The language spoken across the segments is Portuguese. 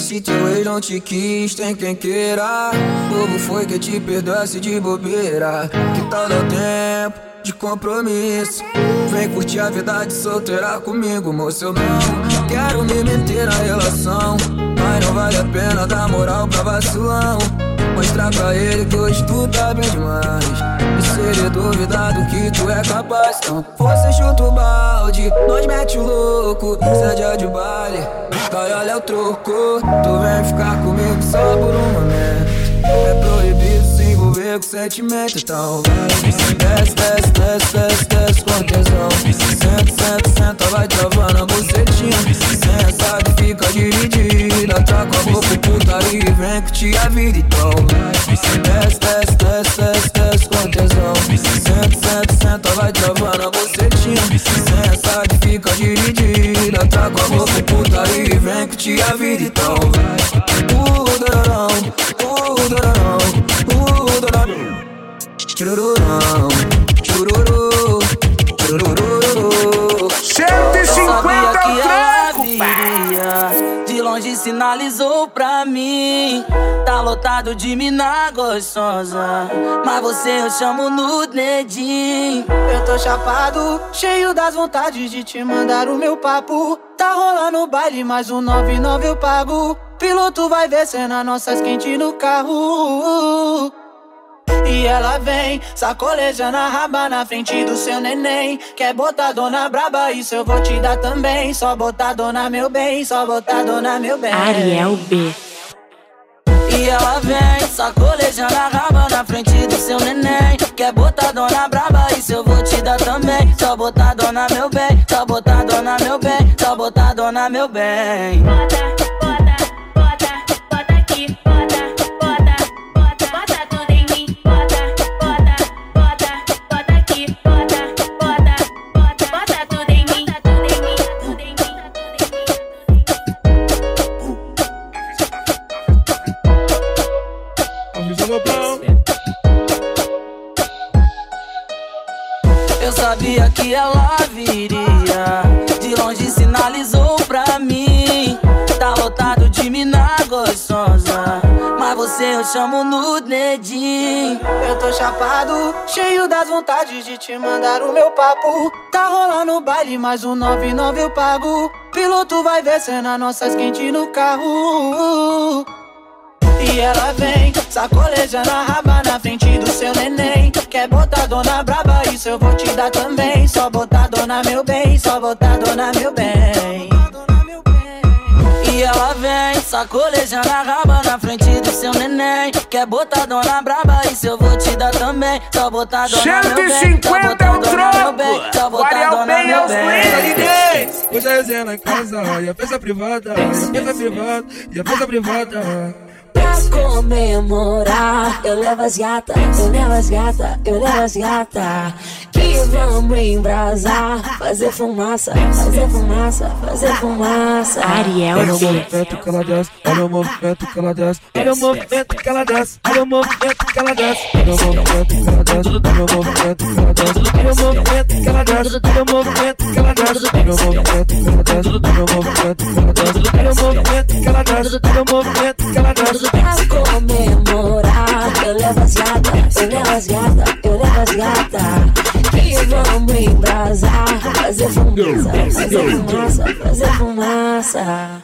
Se teu ex não te quis, tem quem queira. Bobo foi que te perdoasse de bobeira. Que tal dar tempo de compromisso? Vem curtir a vida de solteira comigo, moço. Eu não quero me meter na relação. Mas não vale a pena dar moral pra vacilão. Mostrar pra ele que hoje tu tá bem demais. E se ele duvidar do que tu é capaz, então você chuta o balde, nós mete o louco. Cê é de baile, vai olha o troco. Tu vem ficar comigo só por um momento. É proibido se envolver com sentimento, então vai. Desce, desce, desce, desce, desce com tesão. Senta, senta, senta, vai travando a bucetinha. Senta que fica dividida. Tá com a boca putaria e vem curtir a vida, então. Desce, desce, desce, desce, desce com tesão. Senta, senta, senta, vai travando a bucetinha. Senta que fica dividida. Tá com a boca putaria e vem curtir a vida, então vai. Lotado de mina gostosa. Mas você eu chamo no dedinho. Eu tô chapado, cheio das vontades de te mandar o meu papo. Tá rolando o baile, mais um 99 eu pago. Piloto vai ver cena nossas quentes no carro. E ela vem, sacolejando a raba na frente do seu neném. Quer botar dona braba, isso eu vou te dar também. Só botar dona meu bem, só botar dona meu bem. Ariel B. E ela vem, sacolejando a raba na frente do seu neném. Quer botar dona braba, isso eu vou te dar também. Só botar dona meu bem, só botar dona meu bem, só botar dona meu bem. Bota, bota, bota, bota aqui, bota, chapado, cheio das vontades de te mandar o meu papo. Tá rolando o baile, mais um 99 eu pago. Piloto vai ver cena nossas quentes no carro. E ela vem, sacolejando a raba na frente do seu neném. Quer botar dona braba, isso eu vou te dar também. Só botar dona meu bem, só botar dona meu bem. E ela vem, sacolejando a raba na frente do seu neném. Quer botar dona braba, isso eu vou te dar também. Só botar dona meu bem, só 150 botar é o troco. só botar dona é meu bem. Hoje a resenha na casa, e a festa privada, e a festa privada, e a festa privada. Pra comemorar, eu levo as gata, eu levo as gata, eu levo as gata. Que vamos embrasar, fazer fumaça, fazer fumaça, fazer fumaça. Ariel Olha o movimento que ela desce, olha o movimento que ela desce, olha o movimento que ela desce, olha o movimento que ela desce, olha o movimento que ela desce, olha o movimento que ela desce, olha o movimento que ela desce, olha o movimento que ela desce, olha o movimento que ela desce, olha o movimento que ela desce, olha o movimento que ela desce, olha o movimento que ela desce. Pra comemorar, eu levo as gata, eu levo as gata, eu levo as gata. Que vamos embrasar, fazer fumaça, fazer fumaça, fazer fumaça.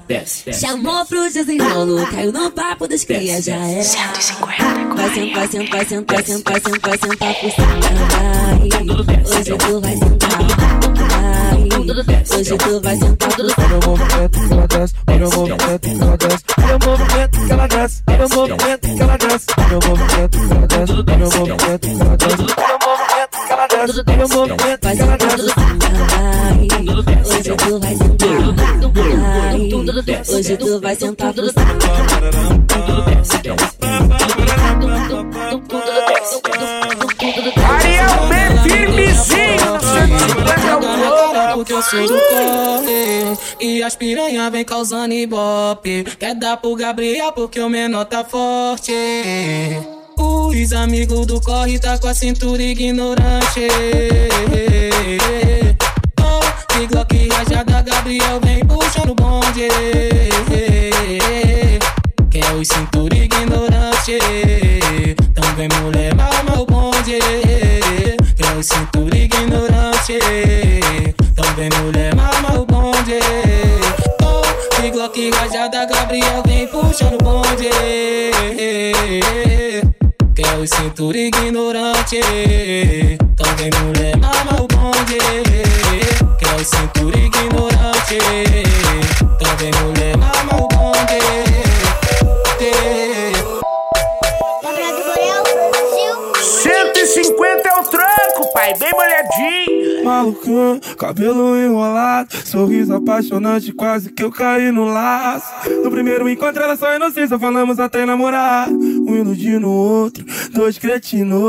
Chamou pro desenrolo, caiu no papo dos cria, já era. 150 Vai sentar, sentar, sentar, sentar, sentar, sentar por cima. Vai. Hoje tu vai sentar. Hoje tu vai sentar. Olha o movimento que ela desce, olha o movimento que ela desce, olha o movimento que ela desce, olha o movimento que ela desce, olha o movimento que ela desce, olha o movimento que ela desce, olha o movimento que ela desce. Hoje tu vai sentar. Hoje tu vai sentar que eu sou do corre. E as piranha vem causando ibope. Quer dar pro Gabriel porque o menor tá forte. Os amigos do corre tá com a cintura ignorante. Oh, de Glock rajada, Gabriel vem puxando o bonde. Quer os cintura ignorante. Também mulher mal, mal bonde. Quer os cintura ignorante. Então também mulher, mama o bonde. Oh, de Glock rajada, Gabriel vem puxando o bonde. Quer é o cintura ignorante. Então também mulher, mama o bonde. Quer é o cintura ignorante. Então também mulher, mama o bonde. Brasil. 150 é o tranco, pai, bem molhadinho. Malucão, cabelo enrolado, sorriso apaixonante, quase que eu caí no laço. No primeiro encontro era só inocência, falamos até namorar. Um iludindo o outro, dois cretinos.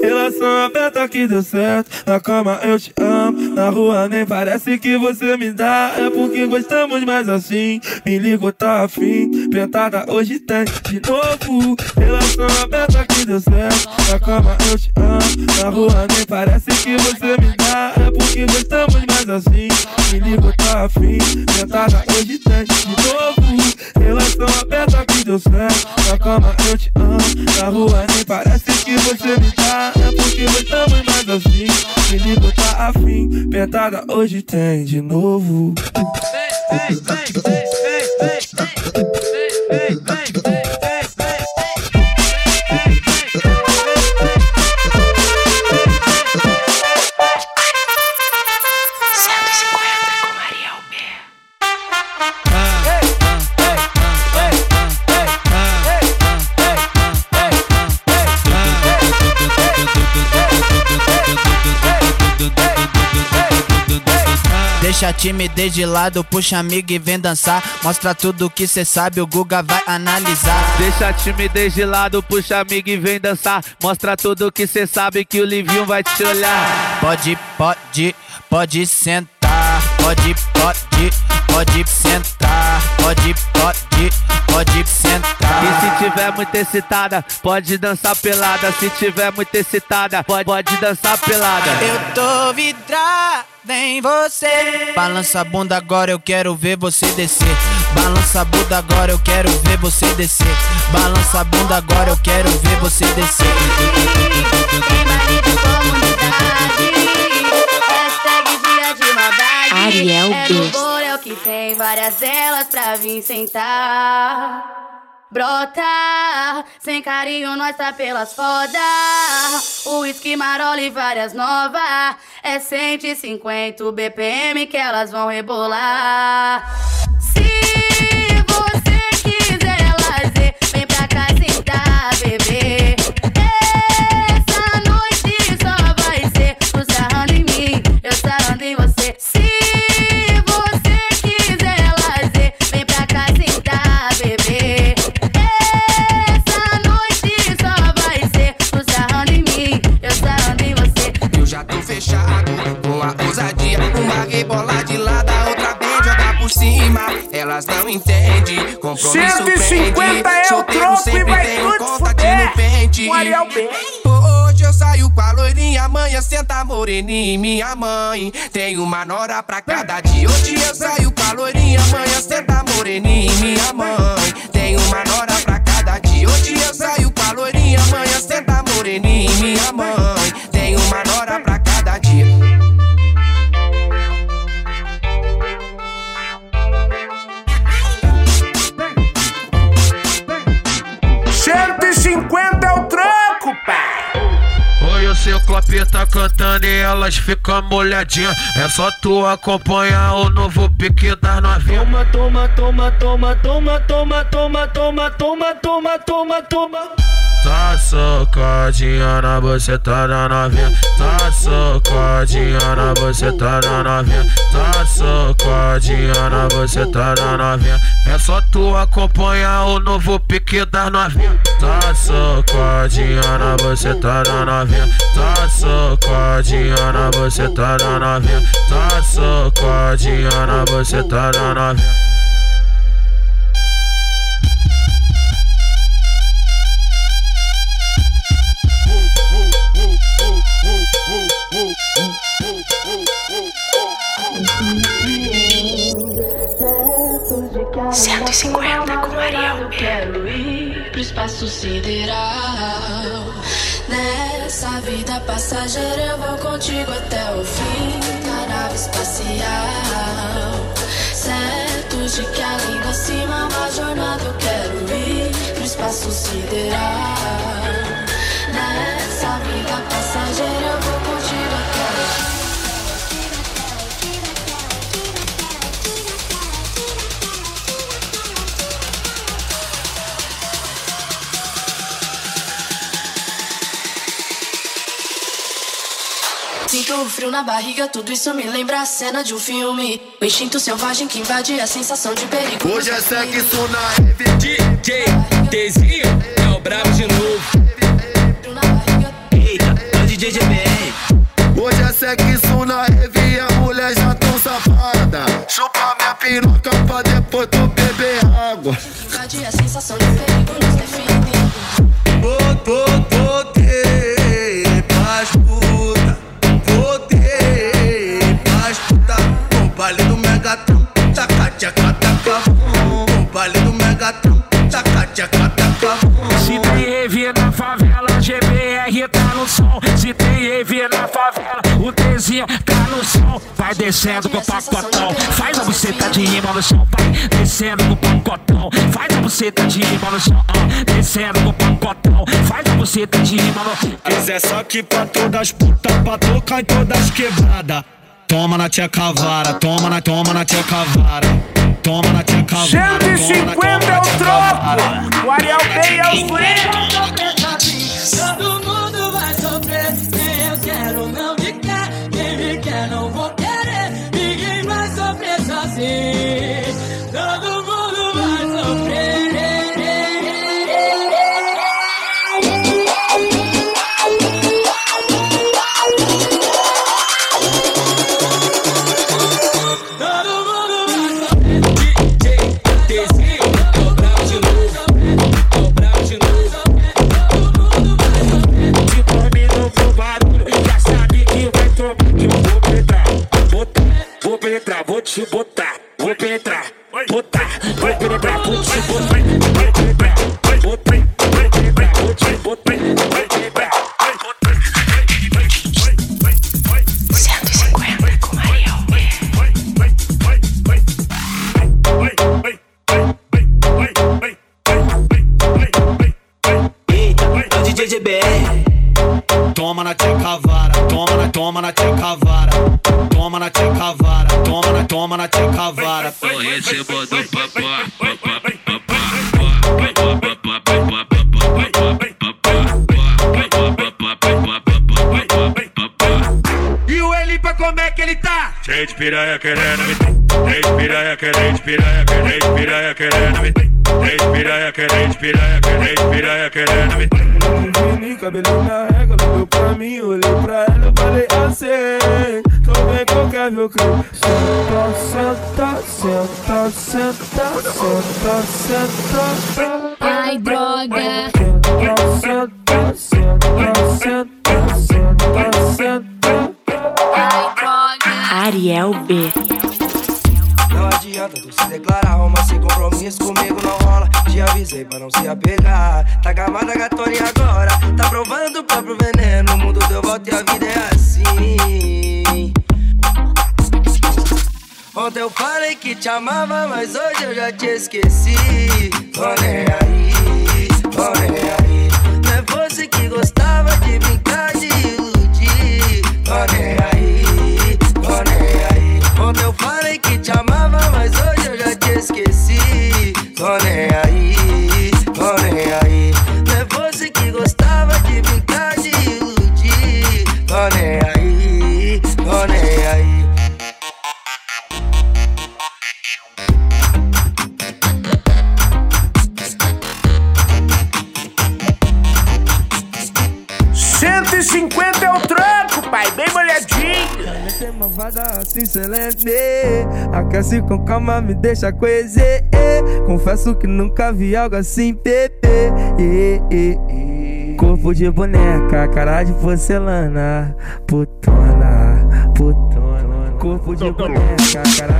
Relação aberta que deu certo, na cama eu te amo, na rua nem parece que você me dá. É porque gostamos mais assim, me ligo, tá afim. Pentada hoje tem de novo. Relação aberta que deu certo, na cama eu te amo, na rua nem parece que você me dá. É porque gostamos mais assim, me ligo, tá afim. Pentada hoje tem de novo. Relação aberta que deu certo, na cama eu te amo, na rua nem parece que você me dá. É porque gostamos mais assim, me ligo, tá afim. Pentada hoje tem de novo. Deixa a timidez de lado, puxa amigo e vem dançar. Mostra tudo que cê sabe, o Guga vai analisar. Deixa a timidez de lado, puxa amigo e vem dançar. Mostra tudo que cê sabe que o Livinho vai te olhar. Pode, pode, pode sentar. Pode, pode, pode sentar. Pode, pode, pode sentar. E se tiver muito excitada, pode dançar pelada. Se tiver muito excitada, pode, pode dançar pelada. Eu tô vidrada em você. Balança a bunda agora, eu quero ver você descer. Balança a bunda agora, eu quero ver você descer. Balança a bunda agora, eu quero ver você descer. Ariel é no Borel que tem várias delas pra vir sentar. Brota, sem carinho nós tá pelas foda. Uísque, marola e várias novas. É 150 BPM que elas vão rebolar. Elas não entendem, compromisso 150 prende. é o troco e vai tudo fuder. pente. Ariel B. Hoje eu saio com a loirinha, amanhã senta moreninha minha mãe. Tem uma nora pra cada dia. Hoje eu saio com a loirinha, amanhã senta moreninha minha mãe. Tem uma nora pra cada dia. Hoje eu saio com a loirinha, amanhã senta moreninha minha mãe. Tem uma nora pra elas ficam molhadinhas. É só tu acompanhar o novo pique das novinhas. Toma, toma, toma, toma, toma, toma, toma, toma, toma, toma, toma. Tá socadinha na buceta da novinha. Tá socadinha na buceta da novinha. Tá socadinha na buceta da novinha. É só tu acompanhar o novo pique das novinhas. Tá socadinha na buceta da novinha. Tá socadinha na buceta da novinha. Tá socadinha na buceta da novinha. Cento e cinquenta com Ariel. Quero ir pro espaço sideral. Nessa vida passageira eu vou contigo até o fim da nave espacial. Certo de que além da cima uma jornada eu quero ir no espaço sideral. Sinto o frio na barriga, tudo isso me lembra a cena de um filme. O instinto selvagem que invade a sensação de perigo. Hoje é sexo na rave DJ Tezinho é o brabo de novo. Eita, é o DJ GBR Hoje é sexo na rave e a mulher já tão safada Chupa minha piroca pra depois tu beber água Invade a sensação de perigo nos define. Voltei, voltei Se tem EV na favela, GBR tá no som. Se tem EV na favela, o Tzinho tá no som. Vai descendo com o pacotão, faz a buceta de rima no chão. Vai descendo com o pacotão, faz a buceta de rima no chão. Ah, descendo com o pacotão, faz a buceta de rima no chão. Quiser só que pra todas as putas, pra tocar em todas quebradas. Toma na tia cavara, toma na, toma na tia cavara. Toma na tia cavara. 150 é o troco. O Ariel Bey é Todo que ele tá? Cheio de piranha querendo me Cheio de piranha querendo de piranha querendo de piranha querendo me Cheio de piranha querendo de piranha querendo de piranha querendo me Vini, cabelo na régua, olhou pra mim, olhei pra ela, eu falei assim Tô bem qualquer meu crime Senta, senta, senta, senta, senta, senta Ai, droga. Senta, senta, senta, senta, senta Ai, droga. Ariel B. Não adianta tu se declarar romance sem compromisso comigo não rola. Te avisei pra não se apegar. Tá gamada gatona agora tá provando o próprio veneno. O mundo deu volta e a vida é assim. Ontem eu falei que te amava, mas hoje eu já te esqueci. Tô nem aí, tô nem aí. Não é você que gostava de brincar excelente Aquece com calma, me deixa coezer Confesso que nunca vi algo assim, Eh, eh, eh. Corpo de boneca, cara de porcelana. Putona, putona. Corpo de boneca, cara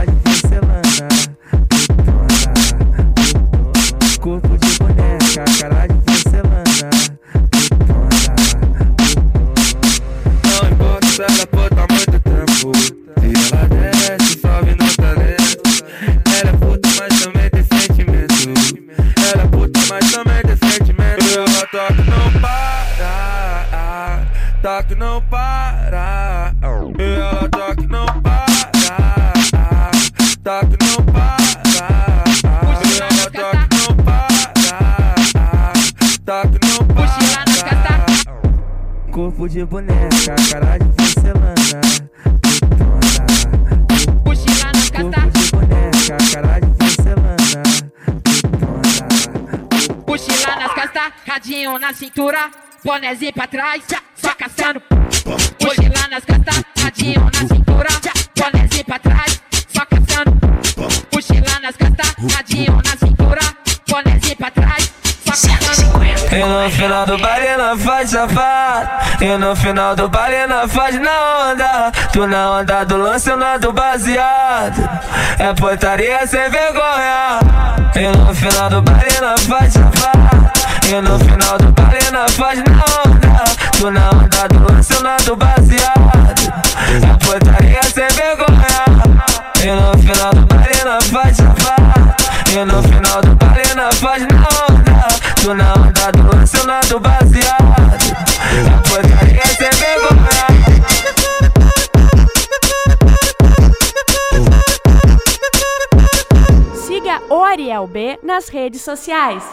radinho na cintura, bonezinho pra trás, só caçando. Mochila nas costas, radinho na cintura, bonezinho pra trás, só caçando. Mochila nas costas, radinho na cintura, bonezinho pra trás, só caçando. E no final do baile nós faz safado E no final do baile nós faz na onda Tu na onda do lance, eu na do baseado É putaria sem vergonha E no final do baile nós faz safado E no final do baile nós faz na onda Tu na onda do lance, eu na do baseado. É putaria sem vergonha. E no final do baile nós faz safado E no final do baile nós faz na onda Tu na onda do lance, eu na do baseado. É putaria sem vergonha. Siga o Ariel B nas redes sociais.